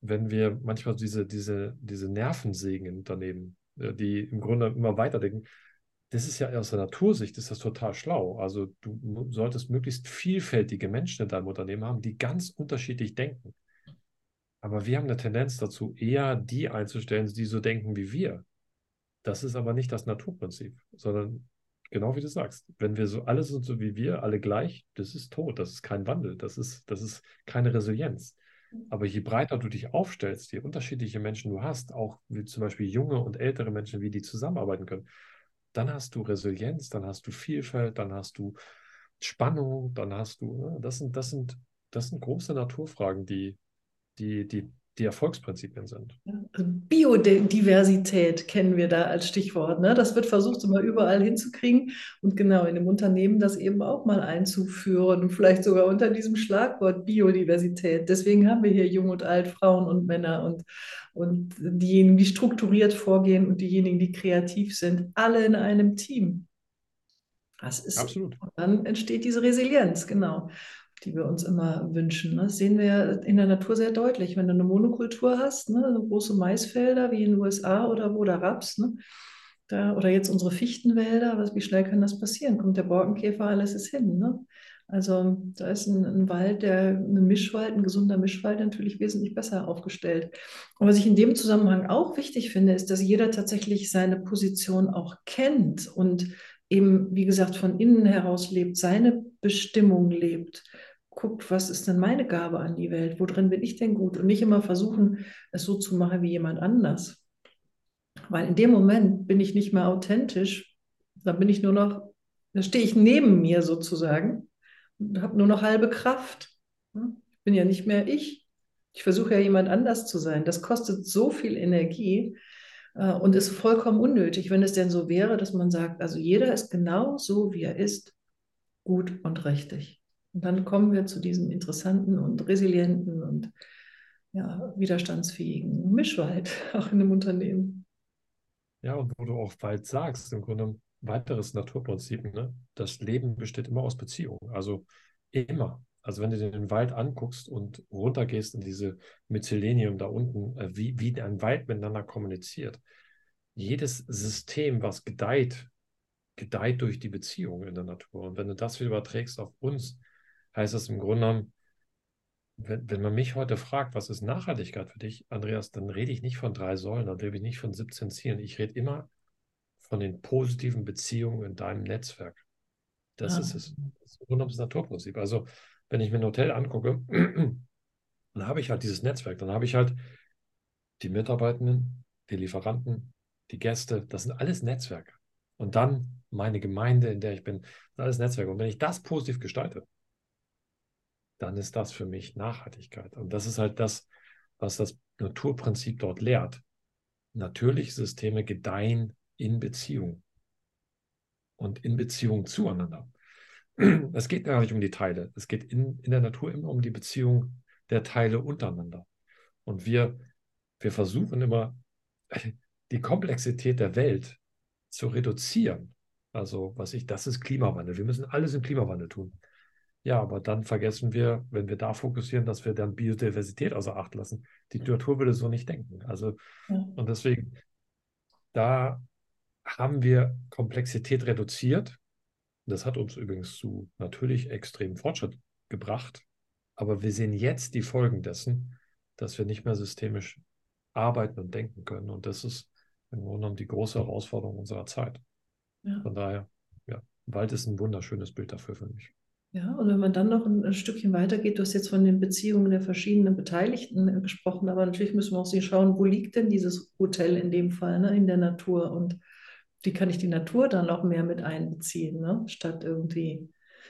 Speaker 2: wenn wir manchmal diese, diese, diese Nervensägen in Unternehmen, die im Grunde immer weiterdenken, das ist ja aus der Natursicht ist das total schlau. Also du solltest möglichst vielfältige Menschen in deinem Unternehmen haben, die ganz unterschiedlich denken. Aber wir haben eine Tendenz dazu, eher die einzustellen, die so denken wie wir. Das ist aber nicht das Naturprinzip, sondern genau wie du sagst, wenn wir so alle sind so wie wir, alle gleich, das ist tot, das ist kein Wandel, das ist, das ist keine Resilienz. Aber je breiter du dich aufstellst, je unterschiedliche Menschen du hast, auch wie zum Beispiel junge und ältere Menschen, wie die zusammenarbeiten können, dann hast du Resilienz, dann hast du Vielfalt, dann hast du Spannung, dann hast du, ne, das sind, das sind, das sind große Naturfragen, die, die, die die Erfolgsprinzipien sind.
Speaker 1: Also Biodiversität kennen wir da als Stichwort. Ne? Das wird versucht, immer überall hinzukriegen und genau in dem Unternehmen das eben auch mal einzuführen und vielleicht sogar unter diesem Schlagwort Biodiversität. Deswegen haben wir hier Jung und Alt, Frauen und Männer und, und diejenigen, die strukturiert vorgehen und diejenigen, die kreativ sind, alle in einem Team. Das ist,
Speaker 2: Absolut.
Speaker 1: Und dann entsteht diese Resilienz, genau die wir uns immer wünschen. Das sehen wir in der Natur sehr deutlich. Wenn du eine Monokultur hast, ne, so große Maisfelder wie in den USA oder wo der Raps, ne, da, oder jetzt unsere Fichtenwälder, was, wie schnell kann das passieren? Kommt der Borkenkäfer, alles ist hin. Ne? Also da ist ein, ein, Wald, der ein Mischwald, ein gesunder Mischwald natürlich wesentlich besser aufgestellt. Und was ich in dem Zusammenhang auch wichtig finde, ist, dass jeder tatsächlich seine Position auch kennt und eben, wie gesagt, von innen heraus lebt, seine Bestimmung lebt guckt, was ist denn meine Gabe an die Welt? Worin bin ich denn gut? Und nicht immer versuchen, es so zu machen wie jemand anders. Weil in dem Moment bin ich nicht mehr authentisch, dann bin ich nur noch, da stehe ich neben mir sozusagen und habe nur noch halbe Kraft. Ich bin ja nicht mehr ich. Ich versuche ja jemand anders zu sein. Das kostet so viel Energie äh, und ist vollkommen unnötig, wenn es denn so wäre, dass man sagt, also jeder ist genau so, wie er ist, gut und richtig. Und dann kommen wir zu diesem interessanten und resilienten und ja, widerstandsfähigen Mischwald, auch in einem Unternehmen.
Speaker 2: Ja, und wo du auch Wald sagst, im Grunde ein weiteres Naturprinzip, ne? das Leben besteht immer aus Beziehungen. Also immer. Also wenn du dir den Wald anguckst und runtergehst in diese Mycelium da unten, äh, wie, wie ein Wald miteinander kommuniziert. Jedes System, was gedeiht, gedeiht durch die Beziehung in der Natur. Und wenn du das wieder überträgst auf uns, heißt das im Grunde genommen, wenn, wenn man mich heute fragt, was ist Nachhaltigkeit für dich, Andreas, dann rede ich nicht von drei Säulen, dann rede ich nicht von 17 Zielen. Ich rede immer von den positiven Beziehungen in deinem Netzwerk. Das ja. ist es. Das ist rund ums Naturprinzip. Also, wenn ich mir ein Hotel angucke, dann habe ich halt dieses Netzwerk. Dann habe ich halt die Mitarbeitenden, die Lieferanten, die Gäste. Das sind alles Netzwerke. Und dann meine Gemeinde, in der ich bin, das sind alles Netzwerke. Und wenn ich das positiv gestalte, dann ist das für mich Nachhaltigkeit. Und das ist halt das, was das Naturprinzip dort lehrt. Natürliche Systeme gedeihen in Beziehung und in Beziehung zueinander. Es geht gar nicht um die Teile. Es geht in, in der Natur immer um die Beziehung der Teile untereinander. Und wir, wir versuchen immer, die Komplexität der Welt zu reduzieren. Also, was ich, das ist Klimawandel. Wir müssen alles im Klimawandel tun. Ja, aber dann vergessen wir, wenn wir da fokussieren, dass wir dann Biodiversität außer Acht lassen. Die Natur würde so nicht denken. Also, ja. und deswegen, da haben wir Komplexität reduziert. Das hat uns übrigens zu natürlich extremen Fortschritt gebracht. Aber wir sehen jetzt die Folgen dessen, dass wir nicht mehr systemisch arbeiten und denken können. Und das ist im Grunde genommen die große Herausforderung unserer Zeit. Ja. Von daher, ja, Wald ist ein wunderschönes Bild dafür für mich.
Speaker 1: Ja, und wenn man dann noch ein, Stückchen weitergeht, du hast jetzt von den Beziehungen der verschiedenen Beteiligten äh, gesprochen, aber natürlich müssen wir auch schauen, wo liegt denn dieses Hotel in dem Fall, ne, in der Natur? Und wie kann ich die Natur dann noch mehr mit einbeziehen, ne, statt irgendwie,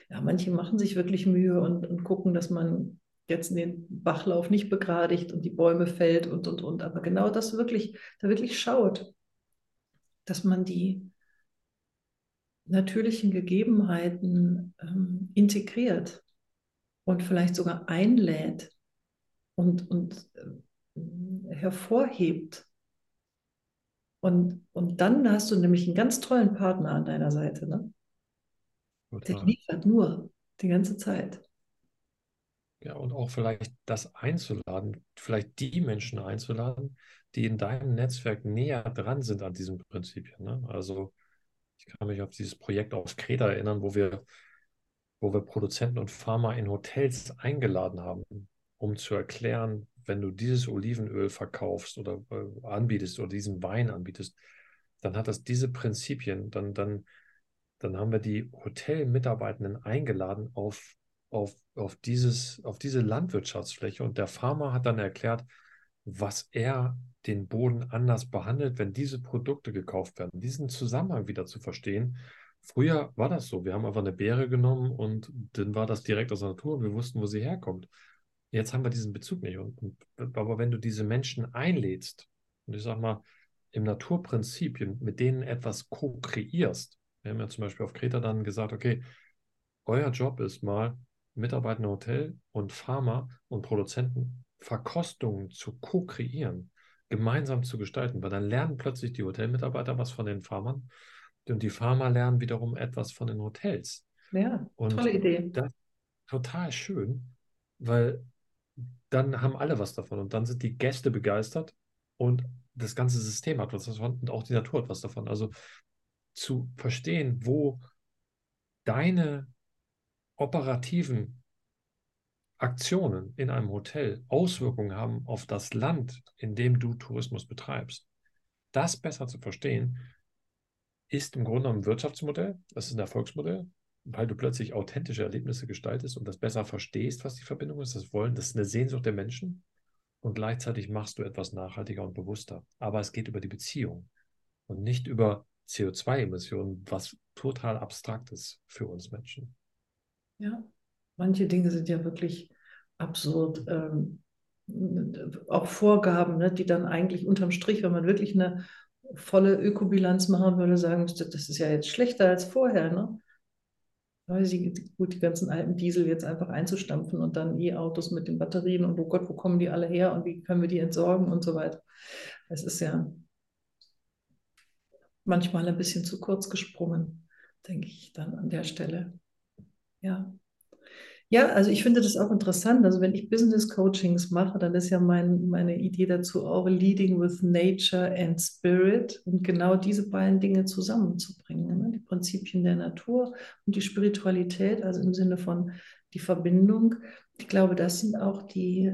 Speaker 1: ja, manche machen sich wirklich Mühe und, und gucken, dass man jetzt den Bachlauf nicht begradigt und die Bäume fällt und, und, und, aber genau das wirklich, da wirklich schaut, dass man die natürlichen Gegebenheiten ähm, integriert und vielleicht sogar einlädt und, und äh, hervorhebt. Und, und dann hast du nämlich einen ganz tollen Partner an deiner Seite. Ne? Der liefert nur die ganze Zeit.
Speaker 2: Ja, und auch vielleicht das einzuladen, vielleicht die Menschen einzuladen, die in deinem Netzwerk näher dran sind an diesem Prinzip. Ne? Also ich kann mich auf dieses Projekt auf Kreta erinnern, wo wir, wo wir Produzenten und Pharma in Hotels eingeladen haben, um zu erklären, wenn du dieses Olivenöl verkaufst oder äh, anbietest oder diesen Wein anbietest, dann hat das diese Prinzipien. Dann, dann, dann haben wir die Hotelmitarbeitenden eingeladen auf, auf, auf, dieses, auf diese Landwirtschaftsfläche und der Farmer hat dann erklärt, was er den Boden anders behandelt, wenn diese Produkte gekauft werden. Diesen Zusammenhang wieder zu verstehen. Früher war das so. Wir haben einfach eine Beere genommen und dann war das direkt aus der Natur und wir wussten, wo sie herkommt. Jetzt haben wir diesen Bezug nicht. Und, und, aber wenn du diese Menschen einlädst, und ich sag mal, im Naturprinzip mit denen etwas co-kreierst, wir haben ja zum Beispiel auf Kreta dann gesagt, okay, euer Job ist mal, Mitarbeiter Hotel und Pharma und Produzenten Verkostungen zu co-kreieren gemeinsam zu gestalten, weil dann lernen plötzlich die Hotelmitarbeiter was von den Farmern und die Farmer lernen wiederum etwas von den Hotels.
Speaker 1: Ja, und tolle Idee.
Speaker 2: Das ist total schön, weil dann haben alle was davon und dann sind die Gäste begeistert und das ganze System hat was davon und auch die Natur hat was davon. Also zu verstehen, wo deine operativen Aktionen in einem Hotel Auswirkungen haben auf das Land, in dem du Tourismus betreibst. Das besser zu verstehen, ist im Grunde ein Wirtschaftsmodell, das ist ein Erfolgsmodell, weil du plötzlich authentische Erlebnisse gestaltest und das besser verstehst, was die Verbindung ist, das Wollen, das ist eine Sehnsucht der Menschen und gleichzeitig machst du etwas nachhaltiger und bewusster. Aber es geht über die Beziehung und nicht über CO2-Emissionen, was total abstrakt ist für uns Menschen.
Speaker 1: Ja, manche Dinge sind ja wirklich absurd. Ähm, auch Vorgaben, ne, die dann eigentlich unterm Strich, wenn man wirklich eine volle Ökobilanz machen würde, sagen müsste, das ist ja jetzt schlechter als vorher. Ne? Weil sie gut, die ganzen alten Diesel jetzt einfach einzustampfen und dann E-Autos mit den Batterien und oh Gott, wo kommen die alle her und wie können wir die entsorgen und so weiter. Es ist ja manchmal ein bisschen zu kurz gesprungen, denke ich dann an der Stelle. Ja. Ja, also ich finde das auch interessant. Also wenn ich Business Coachings mache, dann ist ja mein, meine Idee dazu auch Leading with Nature and Spirit und genau diese beiden Dinge zusammenzubringen. Ne? Die Prinzipien der Natur und die Spiritualität, also im Sinne von die Verbindung. Ich glaube, das sind auch die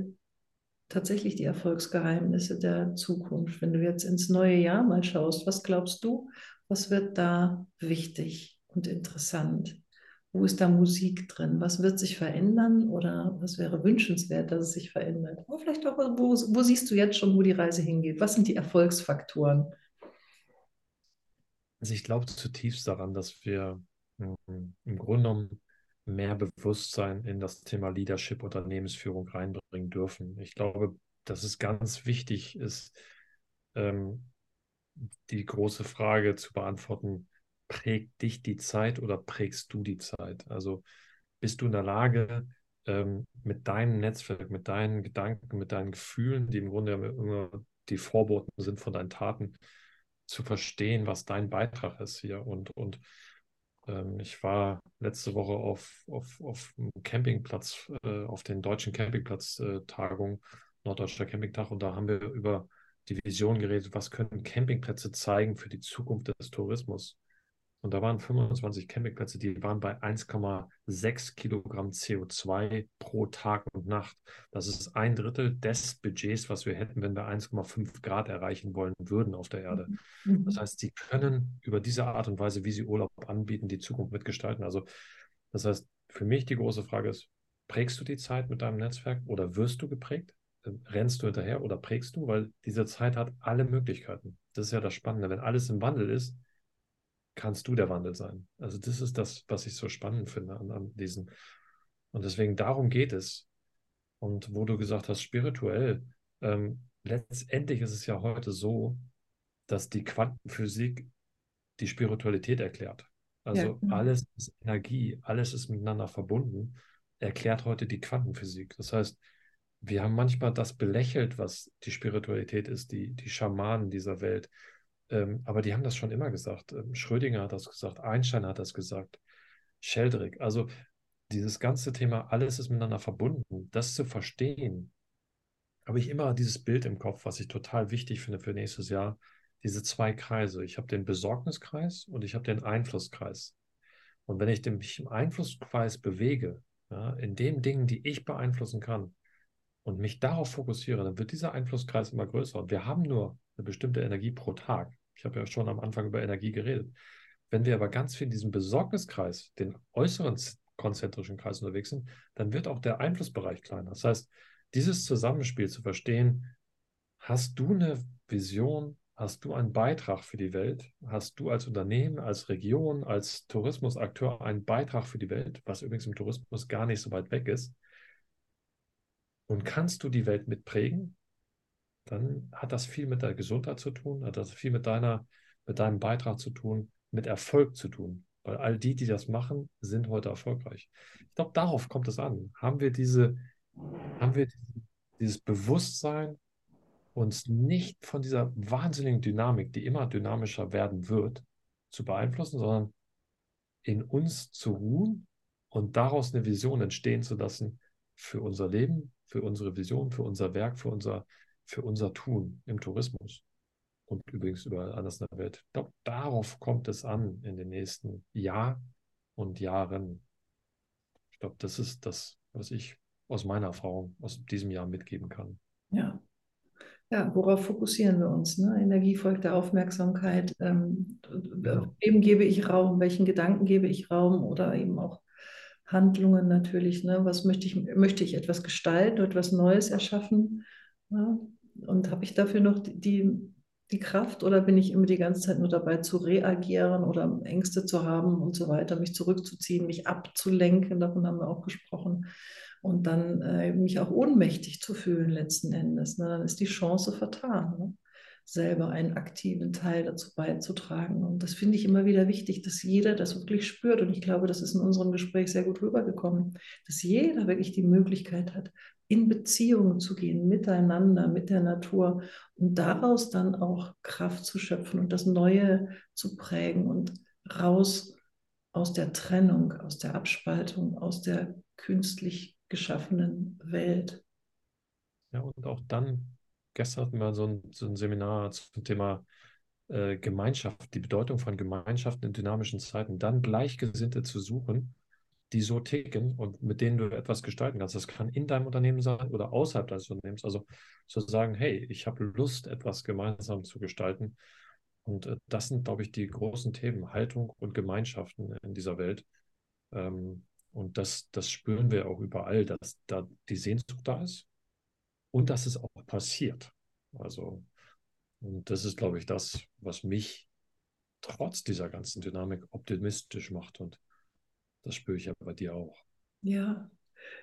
Speaker 1: tatsächlich die Erfolgsgeheimnisse der Zukunft. Wenn du jetzt ins neue Jahr mal schaust, was glaubst du, Was wird da wichtig und interessant? Wo ist da Musik drin? Was wird sich verändern oder was wäre wünschenswert, dass es sich verändert? Aber vielleicht auch, wo, wo siehst du jetzt schon, wo die Reise hingeht? Was sind die Erfolgsfaktoren?
Speaker 2: Also ich glaube zutiefst daran, dass wir hm, im Grunde genommen mehr Bewusstsein in das Thema Leadership, Unternehmensführung reinbringen dürfen. Ich glaube, dass es ganz wichtig ist, ähm, die große Frage zu beantworten, prägt dich die Zeit oder prägst du die Zeit? Also bist du in der Lage, ähm, mit deinem Netzwerk, mit deinen Gedanken, mit deinen Gefühlen, die im Grunde immer die Vorboten sind von deinen Taten, zu verstehen, was dein Beitrag ist hier. Und, und ähm, ich war letzte Woche auf, auf, auf dem Campingplatz, äh, auf den deutschen Campingplatz-Tagung, äh, Norddeutscher Campingtag, und da haben wir über die Vision geredet, was können Campingplätze zeigen für die Zukunft des Tourismus. Und da waren 25 Campingplätze, die waren bei 1,6 Kilogramm CO2 pro Tag und Nacht. Das ist ein Drittel des Budgets, was wir hätten, wenn wir 1,5 Grad erreichen wollen würden auf der Erde. Mhm. Das heißt, sie können über diese Art und Weise, wie sie Urlaub anbieten, die Zukunft mitgestalten. Also, das heißt, für mich die große Frage ist, prägst du die Zeit mit deinem Netzwerk oder wirst du geprägt? Rennst du hinterher oder prägst du? Weil diese Zeit hat alle Möglichkeiten. Das ist ja das Spannende. Wenn alles im Wandel ist, kannst du der Wandel sein. Also das ist das, was ich so spannend finde an, an diesen. Und deswegen darum geht es. Und wo du gesagt hast, spirituell, ähm, letztendlich ist es ja heute so, dass die Quantenphysik die Spiritualität erklärt. Also ja. Genau. alles ist Energie, alles ist miteinander verbunden, erklärt heute die Quantenphysik. Das heißt, wir haben manchmal das belächelt, was die Spiritualität ist, die, die Schamanen dieser Welt, ähm, aber die haben das schon immer gesagt. Ähm, Schrödinger hat das gesagt, Einstein hat das gesagt, Sheldrick. Also dieses ganze Thema, alles ist miteinander verbunden, das zu verstehen, habe ich immer dieses Bild im Kopf, was ich total wichtig finde für nächstes Jahr. Diese zwei Kreise. Ich habe den Besorgniskreis und ich habe den Einflusskreis. Und wenn ich mich im Einflusskreis bewege, ja, in den Dingen, die ich beeinflussen kann, und mich darauf fokussiere, dann wird dieser Einflusskreis immer größer. Und wir haben nur eine bestimmte Energie pro Tag. Ich habe ja schon am Anfang über Energie geredet. Wenn wir aber ganz viel in diesem Besorgniskreis, den äußeren konzentrischen Kreis unterwegs sind, dann wird auch der Einflussbereich kleiner. Das heißt, dieses Zusammenspiel zu verstehen, hast du eine Vision, hast du einen Beitrag für die Welt, hast du als Unternehmen, als Region, als Tourismusakteur einen Beitrag für die Welt, was übrigens im Tourismus gar nicht so weit weg ist, und kannst du die Welt mitprägen, dann hat das viel mit der Gesundheit zu tun, hat das viel mit deiner, mit deinem Beitrag zu tun, mit Erfolg zu tun. Weil all die, die das machen, sind heute erfolgreich. Ich glaube, darauf kommt es an. Haben wir diese, haben wir dieses Bewusstsein, uns nicht von dieser wahnsinnigen Dynamik, die immer dynamischer werden wird, zu beeinflussen, sondern in uns zu ruhen und daraus eine Vision entstehen zu lassen für unser Leben, für unsere Vision, für unser Werk, für unser für unser Tun im Tourismus und übrigens überall anders in der Welt. Ich glaube, darauf kommt es an in den nächsten Jahr und Jahren. Ich glaube, das ist das, was ich aus meiner Erfahrung aus diesem Jahr mitgeben kann.
Speaker 1: Ja. Ja, worauf fokussieren wir uns? Ne? Energie folgt der Aufmerksamkeit. Ähm, genau. Wem gebe ich Raum? Welchen Gedanken gebe ich Raum? Oder eben auch Handlungen natürlich. Ne? Was möchte ich, möchte ich etwas gestalten, etwas Neues erschaffen? Ja? Und habe ich dafür noch die, die Kraft oder bin ich immer die ganze Zeit nur dabei zu reagieren oder Ängste zu haben und so weiter, mich zurückzuziehen, mich abzulenken, davon haben wir auch gesprochen, und dann äh, mich auch ohnmächtig zu fühlen letzten Endes. Ne? Dann ist die Chance vertan. Ne? selber einen aktiven Teil dazu beizutragen. Und das finde ich immer wieder wichtig, dass jeder das wirklich spürt. Und ich glaube, das ist in unserem Gespräch sehr gut rübergekommen, dass jeder wirklich die Möglichkeit hat, in Beziehungen zu gehen, miteinander, mit der Natur und daraus dann auch Kraft zu schöpfen und das Neue zu prägen und raus aus der Trennung, aus der Abspaltung, aus der künstlich geschaffenen Welt.
Speaker 2: Ja, und auch dann gestern hatten wir so ein, so ein Seminar zum Thema äh, Gemeinschaft, die Bedeutung von Gemeinschaften in dynamischen Zeiten, dann Gleichgesinnte zu suchen, die so ticken und mit denen du etwas gestalten kannst. Das kann in deinem Unternehmen sein oder außerhalb deines Unternehmens. Also zu sagen, hey, ich habe Lust, etwas gemeinsam zu gestalten. Und äh, das sind, glaube ich, die großen Themen, Haltung und Gemeinschaften in dieser Welt. Ähm, und das, das spüren wir auch überall, dass da die Sehnsucht da ist und dass es auch passiert. Also, und das ist, glaube ich, das, was mich trotz dieser ganzen Dynamik optimistisch macht. Und das spüre ich ja bei dir auch.
Speaker 1: Ja,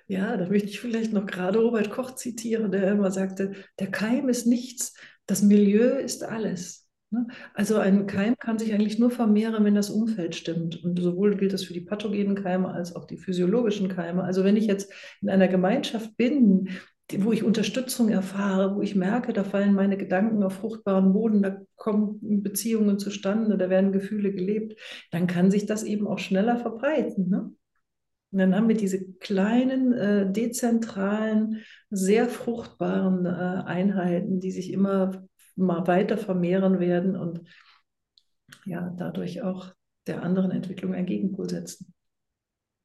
Speaker 1: ja, da möchte ich vielleicht noch gerade Robert Koch zitieren, der immer sagte, der Keim ist nichts, das Milieu ist alles. Ne? Also ein Keim kann sich eigentlich nur vermehren, wenn das Umfeld stimmt. Und sowohl gilt das für die pathogenen Keime als auch die physiologischen Keime. Also wenn ich jetzt in einer Gemeinschaft bin, wo ich Unterstützung erfahre, wo ich merke, da fallen meine Gedanken auf fruchtbaren Boden, da kommen Beziehungen zustande, da werden Gefühle gelebt, dann kann sich das eben auch schneller verbreiten. Ne? Und dann haben wir diese kleinen, äh, dezentralen, sehr fruchtbaren äh, Einheiten, die sich immer mal weiter vermehren werden und ja, dadurch auch der anderen Entwicklung einen Gegenpol setzen.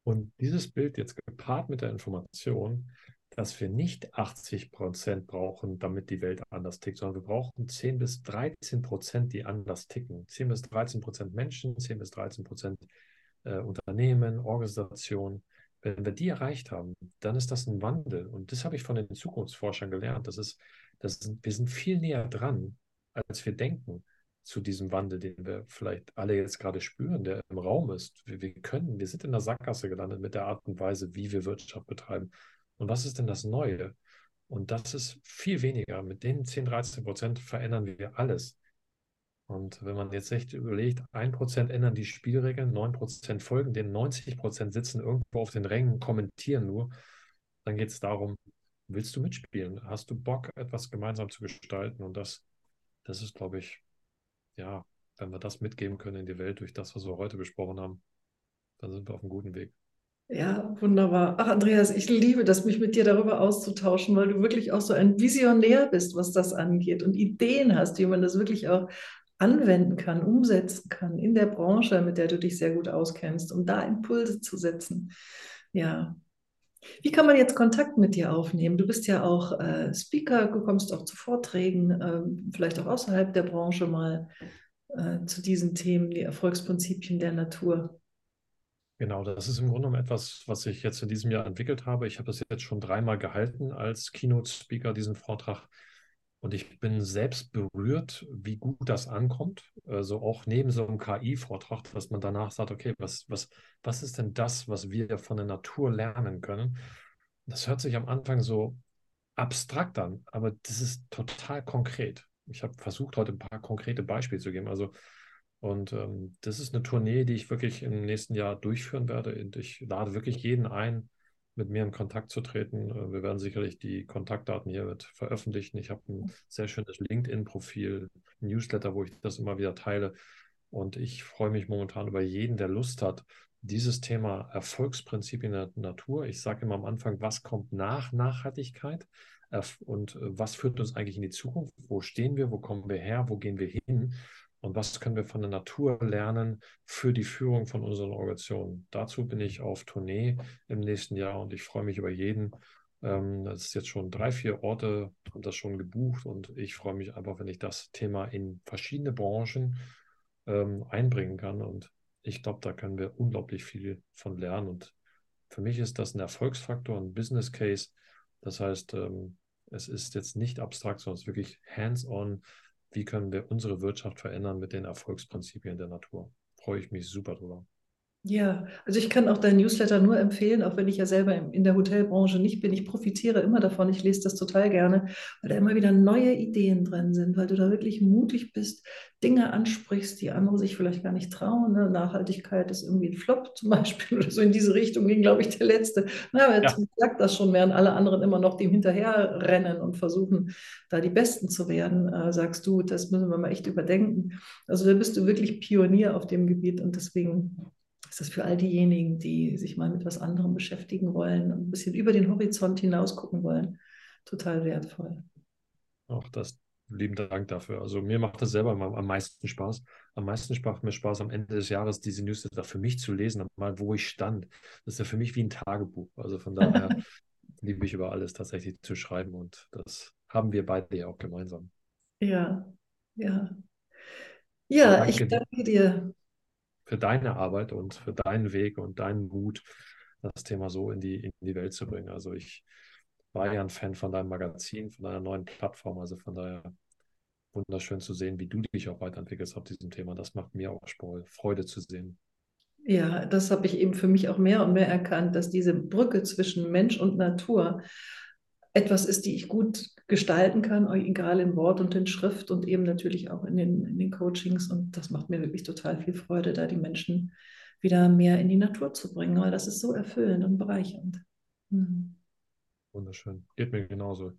Speaker 2: Und dieses Bild jetzt gepaart mit der Information, dass wir nicht 80 Prozent brauchen, damit die Welt anders tickt, sondern wir brauchen 10 bis 13 Prozent, die anders ticken. 10 bis 13 Prozent Menschen, 10 bis 13 Prozent äh, Unternehmen, Organisationen. Wenn wir die erreicht haben, dann ist das ein Wandel. Und das habe ich von den Zukunftsforschern gelernt. Das ist das wir sind viel näher dran, als wir denken, zu diesem Wandel, den wir vielleicht alle jetzt gerade spüren, der im Raum ist. Wir, wir können, wir sind in der Sackgasse gelandet mit der Art und Weise, wie wir Wirtschaft betreiben. Und was ist denn das Neue? Und das ist viel weniger. Mit den 10, 13 Prozent verändern wir alles. Und wenn man jetzt echt überlegt, 1 Prozent ändern die Spielregeln, 9 Prozent folgen, den 90 Prozent sitzen irgendwo auf den Rängen, kommentieren nur, dann geht es darum, willst du mitspielen? Hast du Bock, etwas gemeinsam zu gestalten? Und das, das ist, glaube ich, ja, wenn wir das mitgeben können in die Welt durch das, was wir heute besprochen haben, dann sind wir auf einem guten Weg.
Speaker 1: Ja, wunderbar. Ach, Andreas, ich liebe das, mich mit dir darüber auszutauschen, weil du wirklich auch so ein Visionär bist, was das angeht und Ideen hast, wie man das wirklich auch anwenden kann, umsetzen kann in der Branche, mit der du dich sehr gut auskennst, um da Impulse zu setzen. Ja, wie kann man jetzt Kontakt mit dir aufnehmen? Du bist ja auch äh, Speaker, du kommst auch zu Vorträgen, äh, vielleicht auch außerhalb der Branche mal äh, zu diesen Themen, die Erfolgsprinzipien der Natur.
Speaker 2: Genau, das ist im Grunde genommen etwas, was ich jetzt in diesem Jahr entwickelt habe. Ich habe das jetzt schon dreimal gehalten als Keynote-Speaker, diesen Vortrag. Und ich bin selbst berührt, wie gut das ankommt. Also auch neben so einem KI-Vortrag, dass man danach sagt, okay, was, was, was ist denn das, was wir von der Natur lernen können? Das hört sich am Anfang so abstrakt an, aber das ist total konkret. Ich habe versucht, heute ein paar konkrete Beispiele zu geben. Also, und ähm, das ist eine Tournee, die ich wirklich im nächsten Jahr durchführen werde. Und ich lade wirklich jeden ein, mit mir in Kontakt zu treten. Äh, wir werden sicherlich die Kontaktdaten hier mit veröffentlichen. Ich habe ein sehr schönes LinkedIn-Profil, Newsletter, wo ich das immer wieder teile. Und ich freue mich momentan über jeden, der Lust hat, dieses Thema Erfolgsprinzipien der Natur. Ich sage immer am Anfang, was kommt nach Nachhaltigkeit und äh, was führt uns eigentlich in die Zukunft? Wo stehen wir? Wo kommen wir her? Wo gehen wir hin? Und was können wir von der Natur lernen für die Führung von unseren Organisationen. Dazu bin ich auf Tournee im nächsten Jahr und ich freue mich über jeden. Ähm, das ist jetzt schon drei, vier Orte, haben das schon gebucht und ich freue mich einfach, wenn ich das Thema in verschiedene Branchen ähm, einbringen kann und ich glaube, da können wir unglaublich viel von lernen und für mich ist das ein Erfolgsfaktor, ein Business Case. Das heißt, ähm, es ist jetzt nicht abstrakt, sondern es ist wirklich hands-on wie können wir unsere Wirtschaft verändern mit den Erfolgsprinzipien der Natur. Freue ich mich super drüber.
Speaker 1: Ja, also ich kann auch dein Newsletter nur empfehlen, auch wenn ich ja selber in der Hotelbranche nicht bin. Ich profitiere immer davon. Ich lese das total gerne, weil da immer wieder neue Ideen drin sind, weil du da wirklich mutig bist, Dinge ansprichst, die andere sich vielleicht gar nicht trauen. Ne? Nachhaltigkeit ist irgendwie ein Flop zum Beispiel oder so in diese Richtung ging, glaube ich, der letzte. Na, aber ja. sagt das schon, während alle anderen immer noch dem hinterher rennen und versuchen, da die Besten zu werden, äh, sagst du, das müssen wir mal echt überdenken. Also da bist du wirklich Pionier auf dem Gebiet und deswegen ist das für all diejenigen, die sich mal mit was anderem beschäftigen wollen und ein bisschen über den Horizont hinaus gucken wollen, total wertvoll.
Speaker 2: Auch das, lieben Dank dafür. Also mir macht das selber am meisten Spaß. Am meisten macht mir Spaß, am Ende des Jahres diese Newsletter für mich zu lesen, mal wo ich stand. Das ist ja für mich wie ein Tagebuch. Also von daher liebe ich über alles tatsächlich zu schreiben und das haben wir beide ja auch gemeinsam.
Speaker 1: Ja, ja. Ja,
Speaker 2: danke
Speaker 1: ich danke dir.
Speaker 2: Für deine Arbeit und für deinen Weg und deinen Mut, das Thema so in die, in die Welt zu bringen. Also ich war ja ein Fan von deinem Magazin, von deiner neuen Plattform. Also von daher wunderschön zu sehen, wie du dich auch weiterentwickelst auf diesem Thema. Das macht mir auch Freude zu sehen.
Speaker 1: Ja, das habe ich eben für mich auch mehr und mehr erkannt, dass diese Brücke zwischen Mensch und Natur etwas ist, die ich gut gestalten kann, egal in Wort und in Schrift und eben natürlich auch in den, in den Coachings. Und das macht mir wirklich total viel Freude, da die Menschen wieder mehr in die Natur zu bringen, weil das ist so erfüllend und bereichernd.
Speaker 2: Mhm. Wunderschön. Geht mir genauso.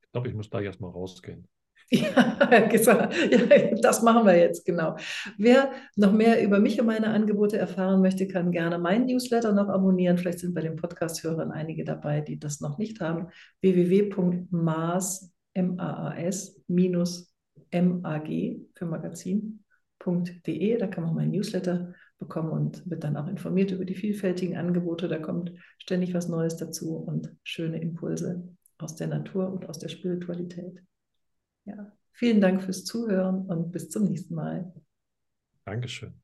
Speaker 2: Ich glaube, ich muss gleich erstmal rausgehen.
Speaker 1: Ja, das machen wir jetzt, genau. Wer noch mehr über mich und meine Angebote erfahren möchte, kann gerne meinen Newsletter noch abonnieren. Vielleicht sind bei den Podcast-Hörern einige dabei, die das noch nicht haben. www.maas, M-A-A-S, mag für Magazin.de. Da kann man meinen Newsletter bekommen und wird dann auch informiert über die vielfältigen Angebote. Da kommt ständig was Neues dazu und schöne Impulse aus der Natur und aus der Spiritualität. Ja, vielen Dank fürs Zuhören und bis zum nächsten Mal.
Speaker 2: Dankeschön.